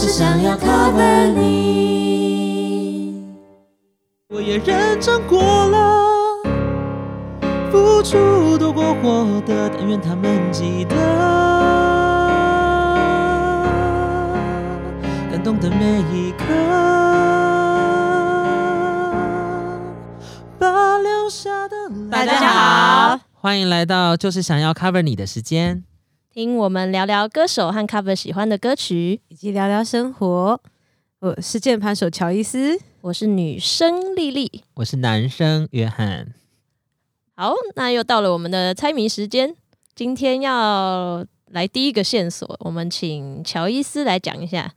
就是想要 cover 你。我也认真过了，付出多过获得，但愿他们记得，感动的每一刻，把留下的大家好，欢迎来到就是想要 cover 你的时间。听我们聊聊歌手和 cover 喜欢的歌曲。以及聊聊生活。我是键盘手乔伊斯，我是女生丽丽。我是男生约翰，好，那又到了我们的猜谜时间。今天要来第一个线索，我们请乔伊斯来讲一下。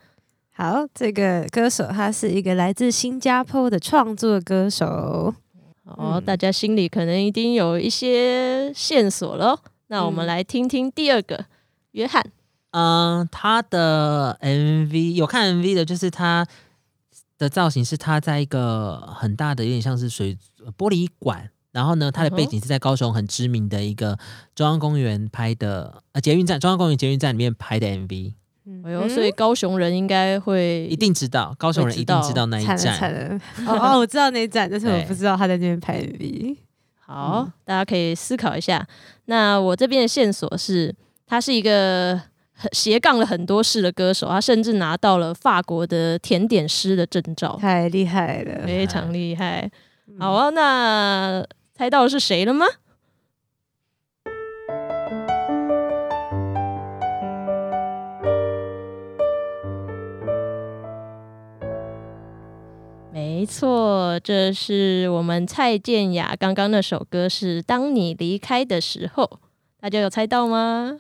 好，这个歌手他是一个来自新加坡的创作歌手。哦，嗯大家心里可能一定有一些线索了。那我们嗯来听听第二个，约翰。嗯，他的 MV 有看 MV 的，就是他的造型是他在一个很大的，有点像是水玻璃馆。然后呢，他的背景是在高雄很知名的一个中央公园拍的，呃，捷运站中央公园捷运站里面拍的 MV，哎呦，所以高雄人应该会一定知道，高雄人一定知道那一惨了惨站。了！哦 哦，我知道那一站，但是我不知道他在那边拍 MV。好，大家可以思考一下。那我这边的线索是，他是一个斜杠了很多事的歌手，他甚至拿到了法国的甜点师的证照，太厉害了！非常厉害。好啊，那猜到是谁了吗？没错，这是我们蔡健雅刚刚那首歌是《当你离开的时候》，大家有猜到吗？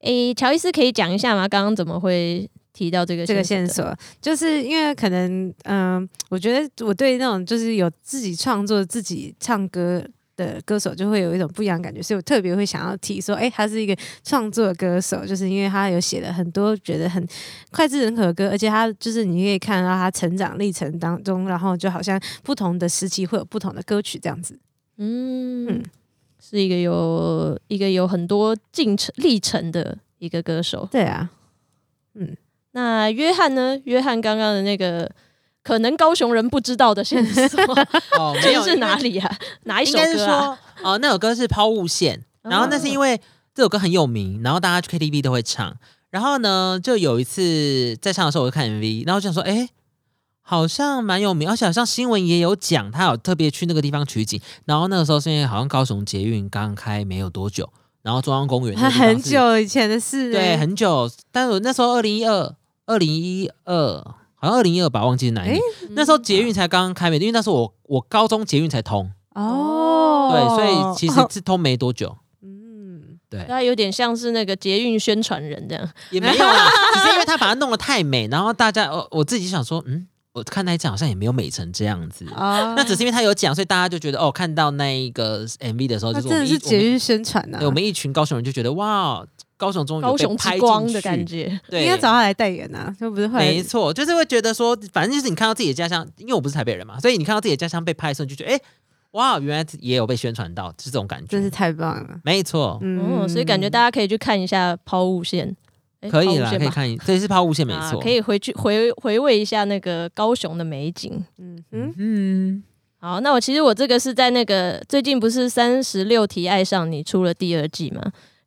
诶，乔伊斯可以讲一下吗？刚刚怎么会提到这个这个线？索，就是因为可能，嗯、我觉得我对那种就是有自己创作、自己唱歌的歌手，就会有一种不一样的感觉，所以我特别会想要提说，哎、他是一个创作歌手，就是因为他有写了很多觉得很脍炙人口的歌，而且他就是你可以看到他成长历程当中，然后就好像不同的时期会有不同的歌曲这样子。嗯嗯是一个有一个有很多进程历程的一个歌手。对啊，嗯那约翰呢？约翰刚刚的那个可能高雄人不知道的线索，哦，这是哪？里啊？哪一首应该是歌啊？说，哦，那首歌是抛物线，然后那是因为这首歌很有名，然后大家去 KTV 都会唱。然后呢，就有一次在唱的时候，我就看 MV，然后就想说，哎，好像蛮有名，而且好像新闻也有讲，他有特别去那个地方取景。然后那个时候是因为好像高雄捷运刚开没有多久，然后中央公园那个地方是很久以前的事、对，欸很久。但是我那时候二零一二、二零一二，好像二零一二吧，忘记是哪一年。那时候捷运才刚刚开没，因为那时候我我高中捷运才通，哦，对，所以其实是通没多久。嗯，对，他有点像是那个捷运宣传人这样。也没有啦，只是因为他把它弄得太美，然后大家我我自己想说，嗯，我看那一站好像也没有美成这样子。哦，那只是因为他有讲，所以大家就觉得哦，看到那一个 MV 的时候，就是我们一真的是捷运宣传呐、对我们一群高雄人就觉得哇，高雄终于高雄被拍之光的感觉，对，应该找他来代言呐、就不是会没错，就是会觉得说，反正就是你看到自己的家乡，因为我不是台北人嘛，所以你看到自己的家乡被拍的时候，就觉得，哎、哇，原来也有被宣传到，是这种感觉。真是太棒了。没错，嗯哦，所以感觉大家可以去看一下抛物线。可以啦，可以看一，这是抛物线没错。啊可以回去回回味一下那个高雄的美景。嗯嗯，嗯，好，那我其实我这个是在那个最近不是三十六题爱上你出了第二季嘛，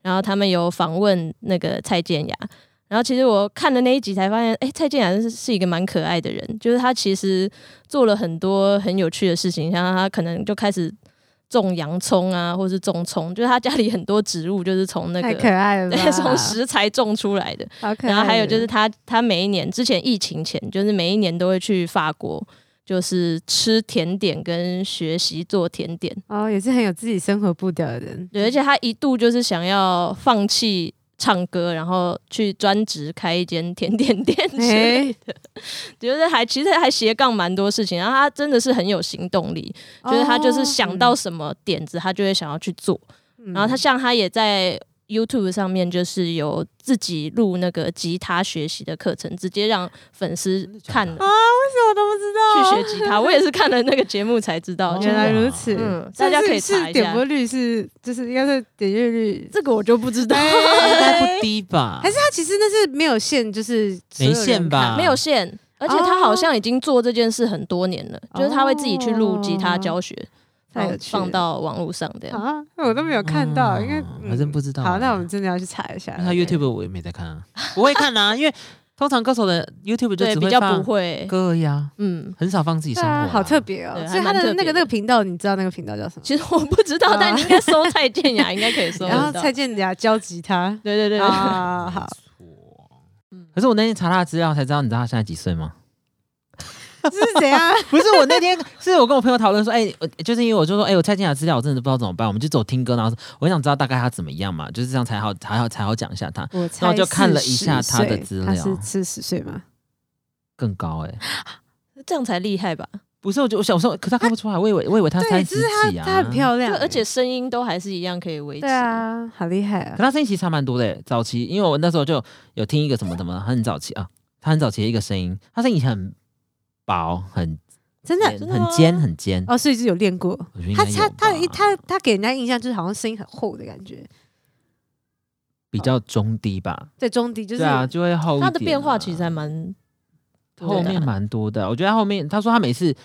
然后他们有访问那个蔡健雅，然后其实我看的那一集才发现，哎、蔡健雅是是一个蛮可爱的人，就是他其实做了很多很有趣的事情，像他可能就开始种洋葱啊，或是种葱，就是他家里很多植物就是从那太可个。爱了从食材种出来的。然后还有就是，他，他每一年之前疫情前，就是每一年都会去法国，就是吃甜点跟学习做甜点。哦，也是很有自己生活步调的人。对，而且他一度就是想要放弃唱歌，然后去专职开一间甜点店之类的，就是还其实还斜杠蛮多事情。然后他真的是很有行动力，就是他就是想到什么点子，他就会想要去做。嗯，然后他像他也在 YouTube 上面就是有自己录那个吉他学习的课程，直接让粉丝看了。啊，为什么都不知道去学吉他。我也是看了那个节目才知道，哦原来如此，嗯大家可以查一下点播率是就是应该是点阅率，这个我就不知道，应该不 低吧？还是他其实那是没有限，就是没限吧没有限。而且他好像已经做这件事很多年了，就是他会自己去录吉他教学，然后太有放到网络上这样。啊，我都没有看到，哦因为还真不知道好，那欸我们真的要去查一下。那他 YouTube 我也没在看啊，不会看啊，因为通常歌手的 YouTube 就对，比较不会。歌而已啊，嗯，很少放自己对生活啊。啊，好特别哦。所以他的那个那个频道，你知道那个频道叫什么？其实我不知道，啊但你应该搜蔡健雅，应该可以搜得然后到。蔡健雅教吉他对对对，啊，好，可是我那天查他的资料才知道，你知道他现在几岁吗？这是怎样？不是我那天，是我跟我朋友讨论说，哎、我就是因为我就说，哎、我蔡健雅资料我真的不知道怎么办，我们就走听歌，然后我想知道大概他怎么样嘛，就是这样才好才好才好讲一下他我然猜后就看了一下他的资料他是四十岁吗？更高哎、这样才厉害吧？不是，我就我想说，可他看不出来，我以为我以为他对，三十就是他几啊，他很漂亮，欸，而且声音都还是一样可以维持。对，啊，好厉害啊可！他声音其实差蛮多的欸，早期因为我那时候就有听一个什么什么，很早期啊，他很早期的一个声音，他声音以前很薄，很真的真的很尖很尖，哦，所以是有练过。他他该有吧他他他给人家印象就是好像声音很厚的感觉，比较中低吧，对中低就是对啊，就会厚啊。他的变化其实还蛮后面蛮多的。我觉得他后面他说他每次。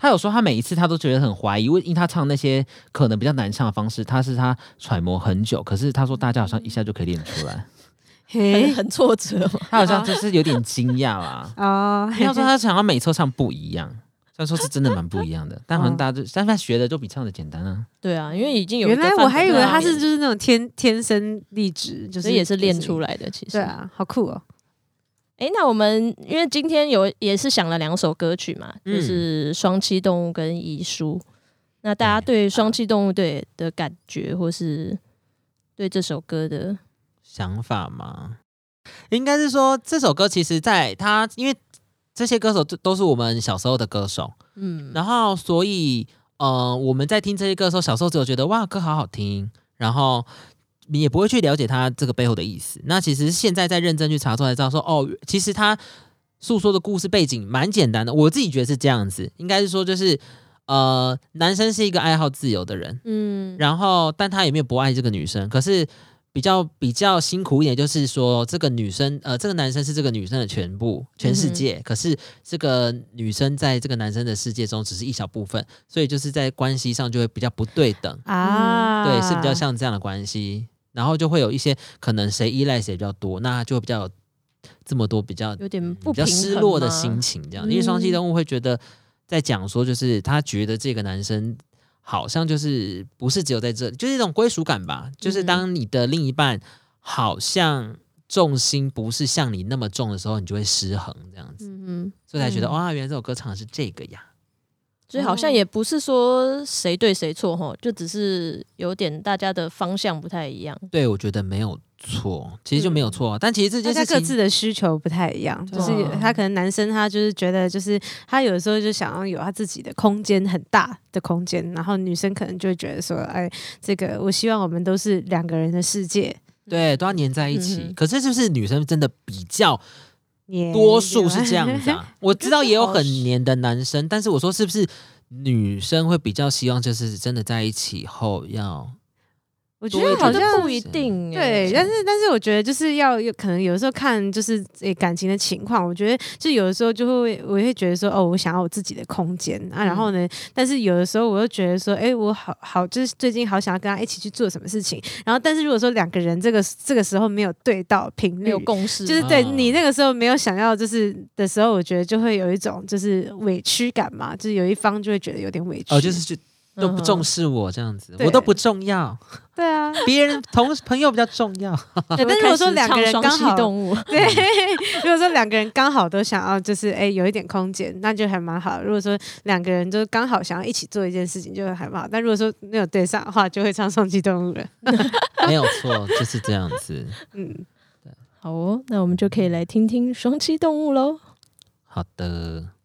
他有说，他每一次他都觉得很怀疑，因为因为他唱那些可能比较难唱的方式，他是他揣摩很久。可是他说大家好像一下就可以练出来，嘿很很挫折。他好像就是有点惊讶啦。哦，他说他想要每次都唱不一样，虽然说是真的蛮不一样的，但好像大家就，但他学的就比唱的简单啊。对啊，因为已经有原来我还以为他是就是那种天天生丽质，就是也是练出来。的。其实对，啊，好酷哦！哎，那我们因为今天有也是想了两首歌曲嘛，嗯就是《双栖动物》跟《遗书》。那大家对《双栖动物队》的感觉，或是对这首歌的，想法吗？应该是说这首歌其实在他，因为这些歌手都都是我们小时候的歌手，嗯，然后所以呃我们在听这些歌的时候，小时候只有觉得哇歌好好听，然后你也不会去了解他这个背后的意思。那其实现在在认真去查出来，知道说哦，其实他诉说的故事背景蛮简单的。我自己觉得是这样子，应该是说就是呃，男生是一个爱好自由的人，嗯，然后但他也没有不爱这个女生，可是比较比较辛苦一点，就是说这个女生呃，这个男生是这个女生的全部全世界，可是这个女生在这个男生的世界中只是一小部分，所以就是在关系上就会比较不对等，啊，对，是比较像这样的关系，然后就会有一些可能谁依赖谁比较多，那就会比较有这么多比较有点不比较失落的心情，这样，因为双栖嗯动物会觉得在讲说，就是他觉得这个男生好像就是不是只有在这里，就是一种归属感吧，就是嗯。当你的另一半好像重心不是像你那么重的时候，你就会失衡这样子，嗯嗯，所以才觉得嗯。哇，原来这首歌唱的是这个呀，所以好像也不是说谁对谁错哈，就只是有点大家的方向不太一样。对我觉得没有错，其实就没有错，但其实这大件事情。家各自的需求不太一样，就是啊他可能男生他就是觉得就是他有的时候就想要有他自己的空间很大的空间，然后女生可能就会觉得说，哎，这个我希望我们都是两个人的世界，对，都要黏在一起。嗯可是就是女生真的比较多数是这样子啊。我知道也有很黏的男生，但是我说是不是女生会比较希望就是真的在一起后要我觉得好像不一定对，欸但是但是我觉得就是要有可能有的时候看就是诶、感情的情况，我觉得就有的时候就会我会觉得说哦，我想要我自己的空间啊，然后呢，但是有的时候我又觉得说，哎、我好好就是最近好想要跟他一起去做什么事情，然后但是如果说两个人这个这个时候没有对到频率没有。共识，就是对嗯你那个时候没有想要就是的时候，我觉得就会有一种就是委屈感嘛，就是有一方就会觉得有点委屈。哦，就是就都不重视，我这样子，我都不重要，对啊，别人同朋友比较重要。对 但如果说两个人刚好动物，对，如果说两个人刚好都想要，就是哎、有一点空间，那就还蛮好。如果说两个人就刚好想要一起做一件事情，就还蛮好。但如果说没有对上的话，就会唱双栖动物了。没有错，就是这样子。嗯，好哦，那我们就可以来听听双栖动物喽。好的。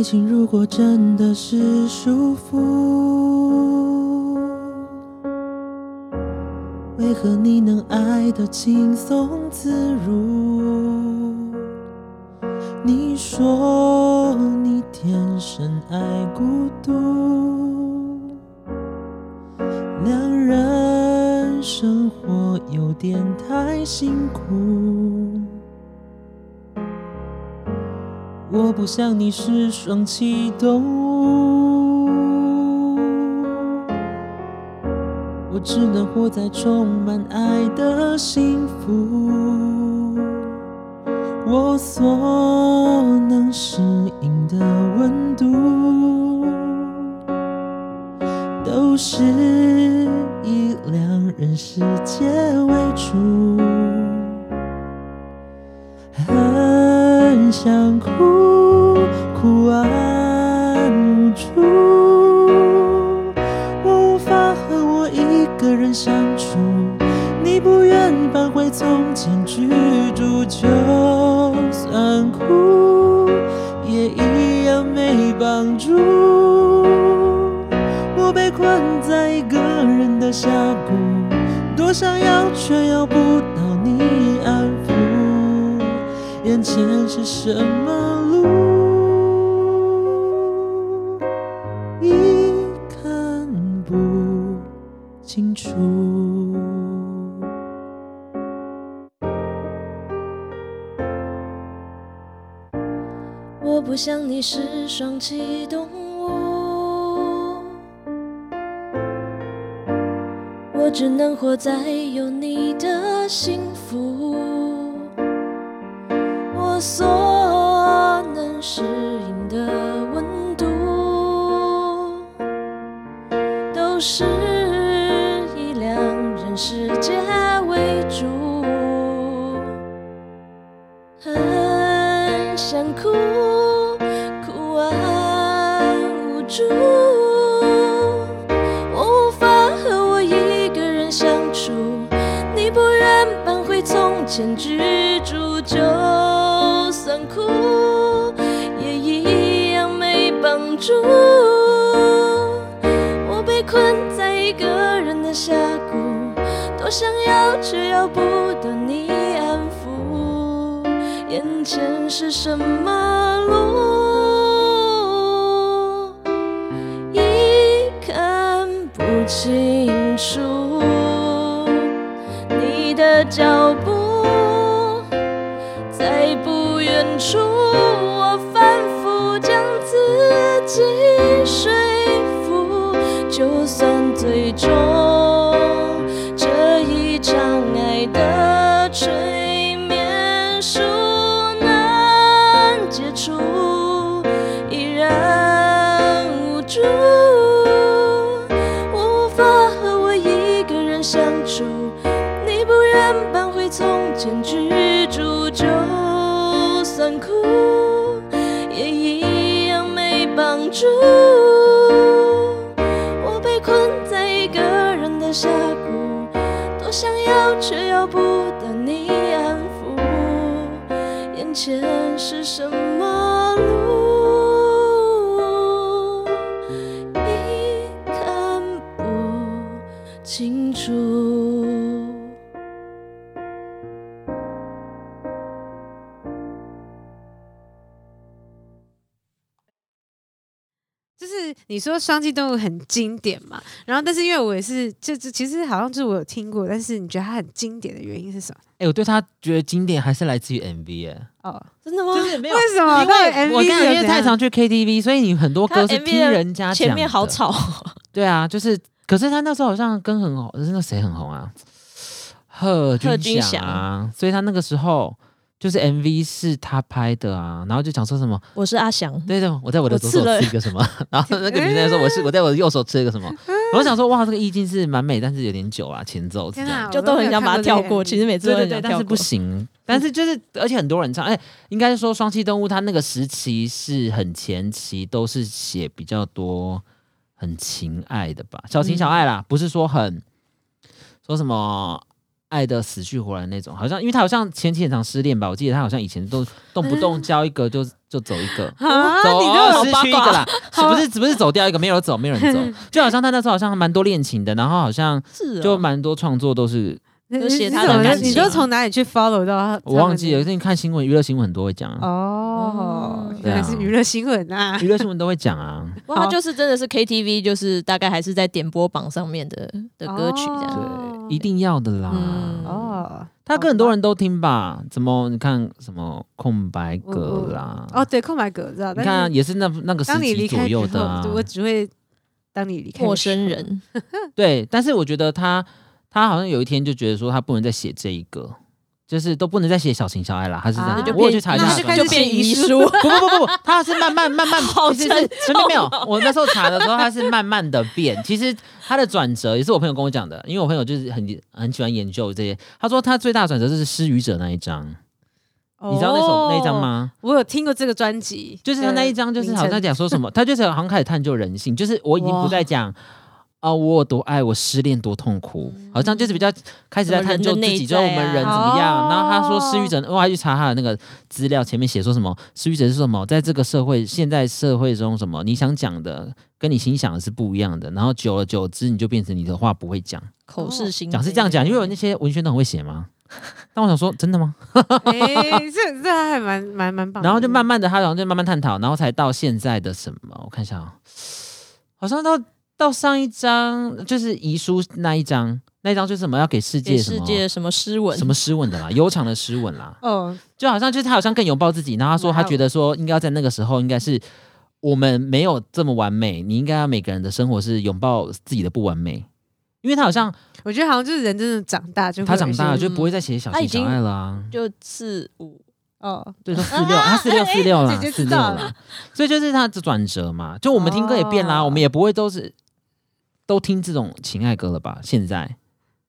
爱情如果真的是束缚，为何你能爱得轻松自如？你说你天生爱孤独，两人生活有点太辛苦。我不像你是双栖动物，我只能活在充满爱的幸福。我所能适应的温度，都是以两人世界为主。很想哭，不安无助。我无法和我一个人相处，你不愿搬回从前居住，就算哭也一样没帮助。我被困在一个人的峡谷，多想要却要不到你安抚。眼前是什么想你是双栖动物，我只能活在有你的幸福。我所能适应的温度，都是以两人世界为主。很想哭，无助。我无法和我一个人相处，你不愿搬回从前居住，就算哭也一样没帮助。我被困在一个人的峡谷，多想要却要不到你安抚。眼前是什么路，清楚。你的脚步在不远处，我反复将自己说服，就算最终就是你说双栖动物很经典嘛，然后但是因为我也是，就是其实好像就是我有听过，但是你觉得它很经典的原因是什么？哎、我对他觉得经典还是来自于 MV 哎、哦，真的吗？就是没有为什么？因为我 MV 跟你，因为太常去 KTV，所以你很多歌是听人家前面。好吵，对啊，就是，可是他那时候好像跟很红，是那谁很红啊？贺贺军军翔啊，所以他那个时候就是 MV 是他拍的啊，然后就讲说什么，我是阿翔。对的，我在我的左手吃一个什么，然后那个女生说我是我在我的右手吃一个什么，我想说哇，这个意境是蛮美，但是有点久啊，前奏这样，就都很想把它跳过，其实每次对对对，都很想跳过但是不。行。但是就是，而且很多人唱，哎、应该是说双栖动物，它那个时期是很前期，都是写比较多很情爱的吧，小情小爱啦，不是说很说什么爱的死去活来那种，好像因为他好像前期很常失恋吧，我记得他好像以前都动不动交一个就就走一个。啊，走失去一个啦，是不是不是走掉一个，没有走，没有人走，就好像他那时候好像蛮多恋情的，然后好像就蛮多创作都是就写你怎么他的感你情都从哪里去 follow 到他？我忘记了，最近看新闻，娱乐新闻很多会讲啊，哦，原来是娱乐新闻啊！娱乐新闻都会讲啊，哇，他就是真的是 KTV，就是大概还是在点播榜上面的的歌曲这样。哦对，一定要的啦。嗯哦，他跟很多人都听吧？怎么你看什么空白格啦？哦，对，空白格我知道，你看也是那那个时当你离期左右的啊。我只会当你离开陌生，人，对，但是我觉得他他好像有一天就觉得说他不能再写这一个，就是都不能再写小情小爱啦。他是这样我有去查一下。就变遗书书。不不不不不，他是慢慢慢慢，好 其实是沉没有没有，我那时候查的时候，他是慢慢的变。其实他的转折也是我朋友跟我讲的，因为我朋友就是很很喜欢研究这些。他说他最大的转折就是失语者那一张，你知道那首那一张哦？吗？我有听过这个专辑，就是他那一张，就是好像在讲说什么，他就是好像开始探究人性，就是我已经不再讲。啊、我有多爱，我失恋多痛苦，好像就是比较开始在探究自己，就是我们人怎么样。哦然后他说失语者，我还去查他的那个资料，前面写说什么失语者是什么，在这个社会现在社会中，什么你想讲的跟你心想的是不一样的，然后久了久之，你就变成你的话不会讲，口是心讲是这样讲，因为有那些文宣都很会写吗。但我想说，真的吗？哎，这这还蛮蛮蛮棒。然后就慢慢的，他然后就慢慢探讨，然后才到现在的什么？我看一下啊、好像到到上一章就是遗书那一章，那一章就是什么要给世界给什么？世界什么诗文，什么诗文的啦，悠长的诗文啦，哦，就好像就是他好像更拥抱自己，然后他说哇哦。他觉得说应该要在那个时候应该是我们没有这么完美，你应该要每个人的生活是拥抱自己的不完美。因为他好像我觉得好像就是人真的长大就会他长大了有一些就不会再写小他已经情小爱了啊，就四五哦，对，说四六，他四六 四六啦，姐姐四六啦，所以就是他的转折嘛。就我们听歌也变啦，哦。我们也不会都是都听这种情爱歌了吧？现在，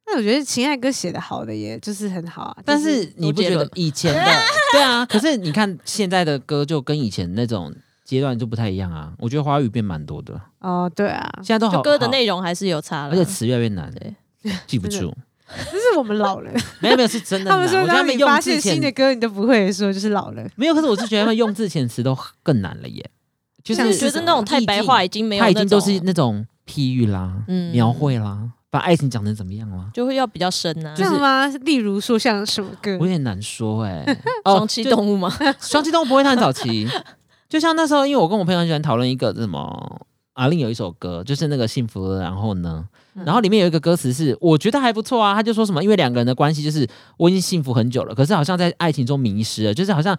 那我觉得情爱歌写的好的，也就是很好啊。但是你不觉得以前的 对啊？可是你看现在的歌就跟以前那种阶段就不太一样啊。我觉得华语变蛮多的，哦，对啊，现在都好就歌的内容还是有差了，而且词越来越难，对记不住。这是我们老了。没有没有是真的，他们说，他当你们发现新的歌你都不会说，就是老了。没有，可是我是觉得他们用字遣词都更难了耶。就是我觉得那种太白话已经没有，他已经都是那种譬喻啦、嗯描绘啦，把爱情讲成怎么样啦，就会要比较深啊就。是这样吗？例如说像什么歌我？有点难说哎、双栖动物吗？双栖动物不会太早期，就像那时候，因为我跟我朋友很喜欢讨论一个什么。阿令有一首歌，就是那个幸福了，然后呢，嗯然后里面有一个歌词是我觉得还不错啊，他就说什么，因为两个人的关系就是我已经幸福很久了，可是好像在爱情中迷失了，就是好像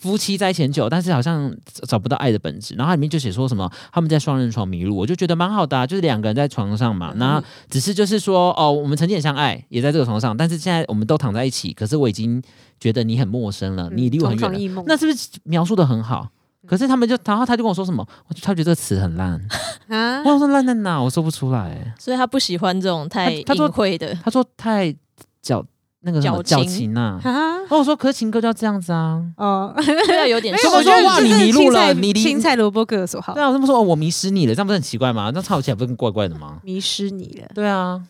夫妻在一起很久，但是好像找不到爱的本质。然后它里面就写说什么他们在双人床迷路，我就觉得蛮好的、啊，就是两个人在床上嘛，那只是就是说哦，我们曾经很相爱，也在这个床上，但是现在我们都躺在一起，可是我已经觉得你很陌生了，你离我很远了，那是不是描述的很好？可是他们就，然后他就跟我说什么，他觉得这个词很烂，啊我，说烂在哪？我说不出来。所以他不喜欢这种太他他说隐晦的。他说太矫那个什么矫情啊。啊然后我说，可是情歌就要这样子啊。哦，对啊，有点 我说哇你迷路了你离青菜萝卜各有所好对，啊，我这么说哦，我迷失你了，这样不是很奇怪吗？那唱起来不是更怪怪的吗？迷失你了。对啊，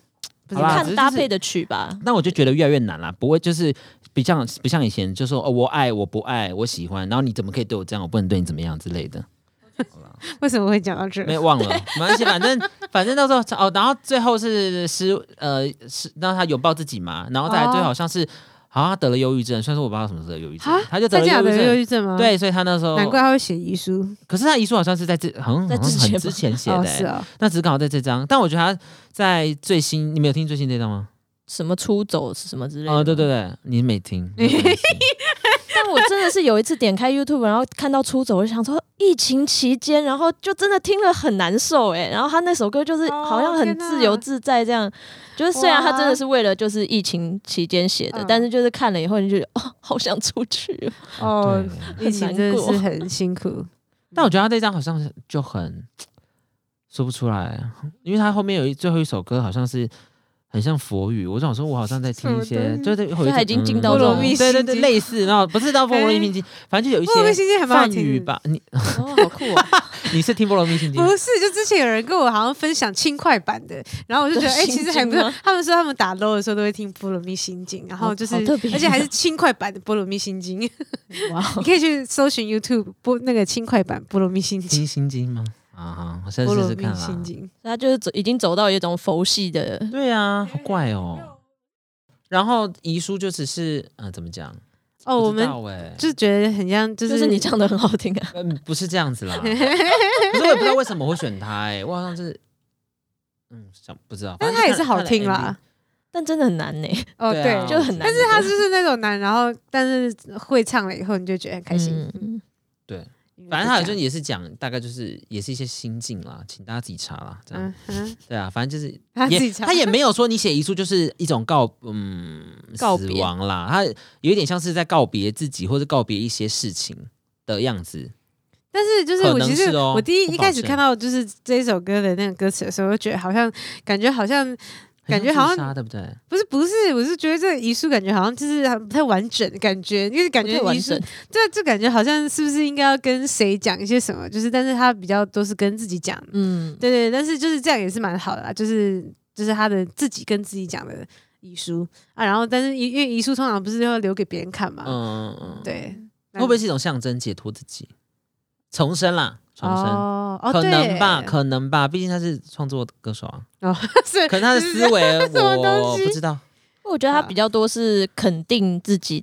不是好啦只是就是看搭配的曲吧。那我就觉得越来越难啦，不会就是比像不像以前就说哦，我爱我不爱我喜欢，然后你怎么可以对我这样，我不能对你怎么样之类的。为什么会讲到这？没有忘了，没关系，反正反正到时候哦，然后最后是失呃是让他拥抱自己嘛，然后再来哦最后好像是、好像他得了忧郁症，虽然说我不知道什么时候忧郁症啊，他就得了忧忧郁症。吗？，对，所以他那时候难怪他会写遗书。可是他遗书好像是在这，好像在之之前之前写的、是啊，那只是刚好在这张。但我觉得他在最新，你没有听最新这张吗？什么出走是什么之类的。哦，对对对，你没听。但我真的是有一次点开 YouTube，然后看到出走，我就想说疫情期间，然后就真的听了很难受哎。然后他那首歌就是哦好像很自由自在这样，就是虽然他真的是为了就是疫情期间写的，嗯但是就是看了以后你就觉得哦，好想出去哦。哦，对疫情真的是很辛苦。但我觉得他这张好像是就很说不出来，因为他后面有一最后一首歌好像是很像佛语，我就想说，我好像在听一些就是他已经进到这种这种对对对，心经类似，然后不是到菠萝蜜心经，反正就有一莫名些其妙还蛮好听的梵语吧，你哦，好酷哦！你是听菠萝蜜心经不？是，就之前有人跟我好像分享轻快版的，然后我就觉得，哎、心其实还不错。他们说他们打 low 的时候都会听《菠萝蜜心经》，然后就是，而且还是轻快版的《菠萝蜜心经》，哇哦你可以去搜寻 YouTube 播那个轻快版《菠萝蜜心经》，心经吗？啊哈，我现试试看啦。心经。他就是走已经走到一种佛系的，对啊，好怪哦。然后遗书就只是，嗯、怎么讲？哦，我们就觉得很像，就就是是你唱的很好听啊。嗯，不是这样子啦。可是我也不知道为什么会选他哎，我好像是，嗯，想不知道。但他也是好听啦。。但真的很难呢，哦，对就很难。但是他就是那种难，然后但是会唱了以后，你就觉得很开心。嗯对，反正他好像也是讲，大概就是也是一些心境啦，请大家自己查啦。这样。嗯，对啊，反正就是 他自己查。他也没有说你写遗书就是一种告嗯死亡啦，他有一点像是在告别自己或者告别一些事情的样子。但是就是我其实我第一一开始看到就是这一首歌的那个歌词的时候，我就觉得好像感觉好像很感觉好像对不对？不是不是，我是觉得这个遗书感觉好像就是很不太完整的感觉，因为感觉遗书这这感觉好像是不是应该要跟谁讲一些什么？就是但是他比较都是跟自己讲，嗯，对对，但是就是这样也是蛮好的啦，就是就是他的自己跟自己讲的遗书啊，然后但是因因为遗书通常不是要留给别人看嘛，嗯嗯嗯，对，会不会是一种象征解脱自己、重生啦？重生。哦哦可能吧，可能吧，毕竟他是创作歌手啊，哦 是。可能他的思维 我不知道。我觉得他啊。比较多是肯定自己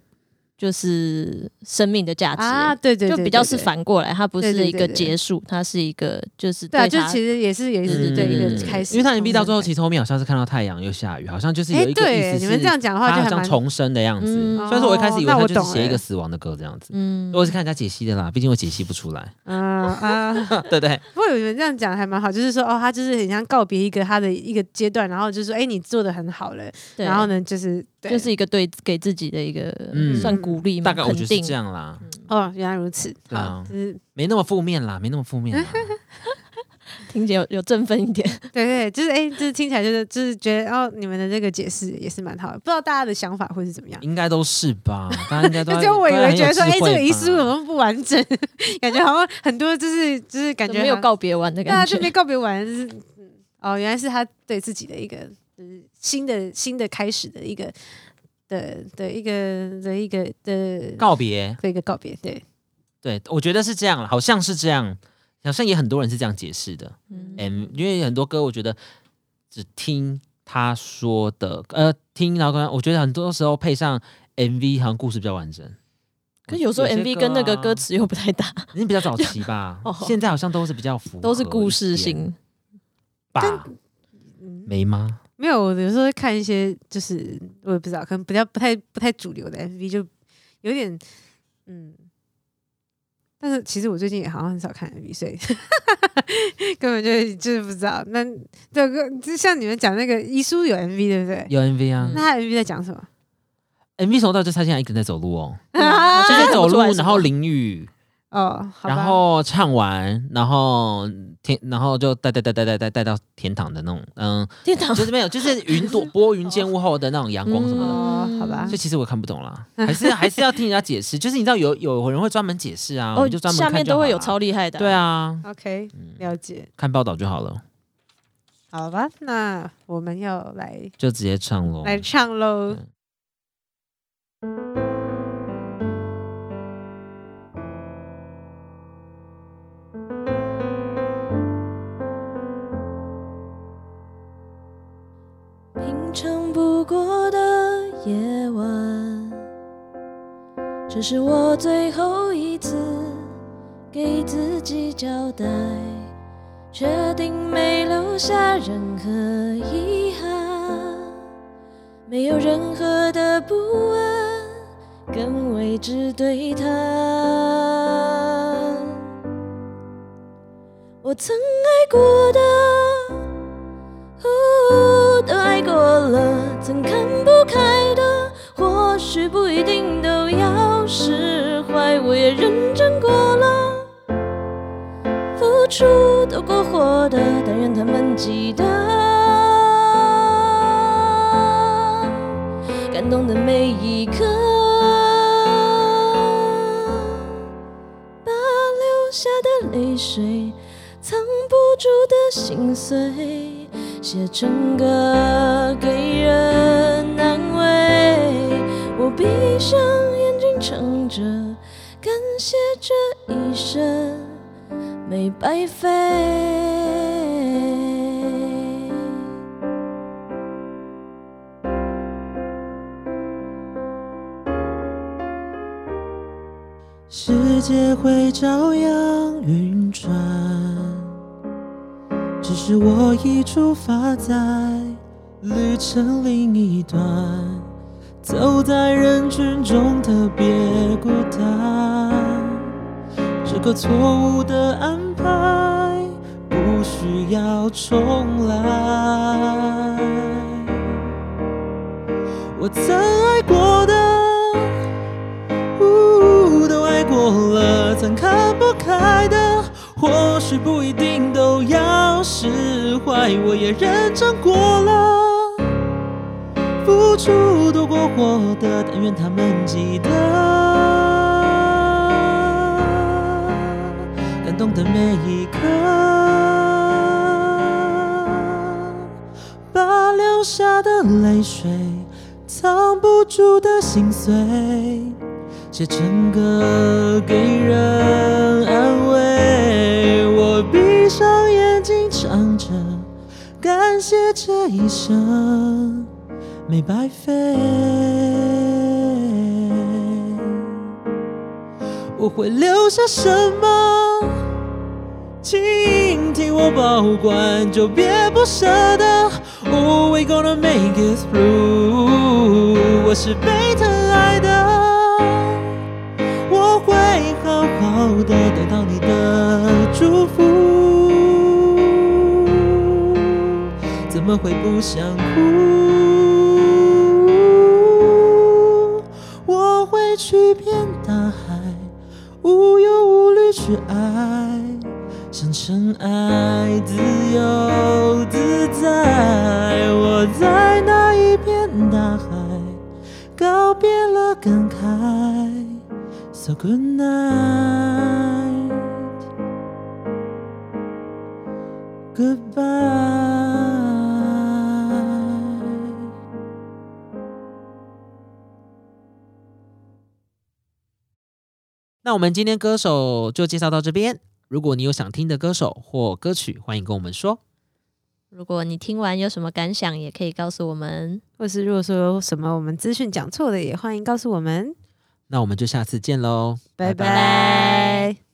就是生命的价值。啊，对对，对就比较是。反过来，它不是一个对对。对对结束，它是一个就是对啊，就其实也是也是嗯对一嗯个开始，因为他 M B 到最后，其实后面好像是看到太阳又下雨，好像就是有一个意思是，哎对你们这样讲的话就像重生的样子。嗯。虽然说我一开始以为他就是写一个死亡的歌这样子，嗯。我是看人家解析的啦，毕竟我解析不出来，嗯啊，对不对？不过你们这样讲还蛮好，就是说哦，他就是很像告别一个他的一个阶段，然后就说哎，你做的很好了，然后呢就是对就是一个对给自己的一个嗯算鼓励嘛，大概我觉得是这样啦，哦，原来如此，对啊好，就是没那么负面啦，没那么负面啦。听起来有有振奋一点。对对，就是哎，就是听起来就是就是觉得哦，你们的这个解释也是蛮好的，不知道大家的想法会是怎么样。应该都是吧，大家应该都 就我以为觉得说，哎，这个遗遗书怎么不完整？感觉好像很多就是就是感觉没有告别完的感觉对啊，就没。告别完，就是嗯哦，原来是他对自己的一个就是新的新的开始的一个的的一个的一个的告别。的一个告别，对，对，我觉得是这样了，好像是这样，好像也很多人是这样解释的。嗯嗯，因为很多歌，我觉得只听他说的，呃，听然后我觉得很多时候配上 MV，好像故事比较完整。可有时候 MV 跟那个啊歌词又不太搭，已经比较早期吧 哦，现在好像都是比较符合都是故事性。吧？嗯，没吗？没有，我有时候会看一些就是我也不知道，可能比较不太不太主流的 MV，就有点嗯。但是其实我最近也好像很少看 MV，所以 根本就就是不知道。那这个就像你们讲那个遗书有 MV 对不对？有 MV 啊、那他 MV 在讲什么？m v 从头到尾就他现在一个人在走路哦，啊 就在走路，然后淋雨，哦，然后唱完，然后天，然后就带带带带带带带到天堂的那种，嗯，天堂就是没有，就是云朵拨云见雾后的那种阳光什么的。哦，好吧所以，其实我也看不懂啦，还是还是要听人家解释。就是你知道有有人会专门解释啊，我哦们就专，门下面都会有超厉害的。对，啊，OK，嗯了解，看报道就好了，好吧，那我们要来就直接唱喽。来唱喽。嗯是我最后一次给自己交代，确定没留下任何遗憾，没有任何的不安跟未知对谈。我曾爱过的。认真过了，付出都过火的，但愿他们记得，感动的每一刻，把流下的泪水藏不住的心碎，写成歌给人安慰。我闭上眼睛唱着，谢这一生没白费。世界会照样运转，只是我已出发在旅程另一端，走在人群中特别孤单。这个错误的安排不需要重来，我曾爱过的。都爱过了，曾看不开的，或许不一定都要释怀。我也认真过了，付出多过获得，但愿他们记得，感动的每一刻，把流下的泪水，藏不住的心碎。写成歌给人安慰，我闭上眼睛唱着，感谢这一生没白费。我会留下什么？请听我保管，就别不舍得。Oh, we gonna make it through。我是被疼爱的。我会好好的得到你的祝福，怎么会不想哭？去遍大海，无忧无虑去爱，像尘埃，自由自在。我在那一片大海，告别了感慨。So good night, good bye. 我们今天歌手就介绍到这边。如果你有想听的歌手或歌曲，欢迎跟我们说。如果你听完有什么感想，也可以告诉我们。或是如果说有什么我们资讯讲错的，也欢迎告诉我们。那我们就下次见喽，拜拜。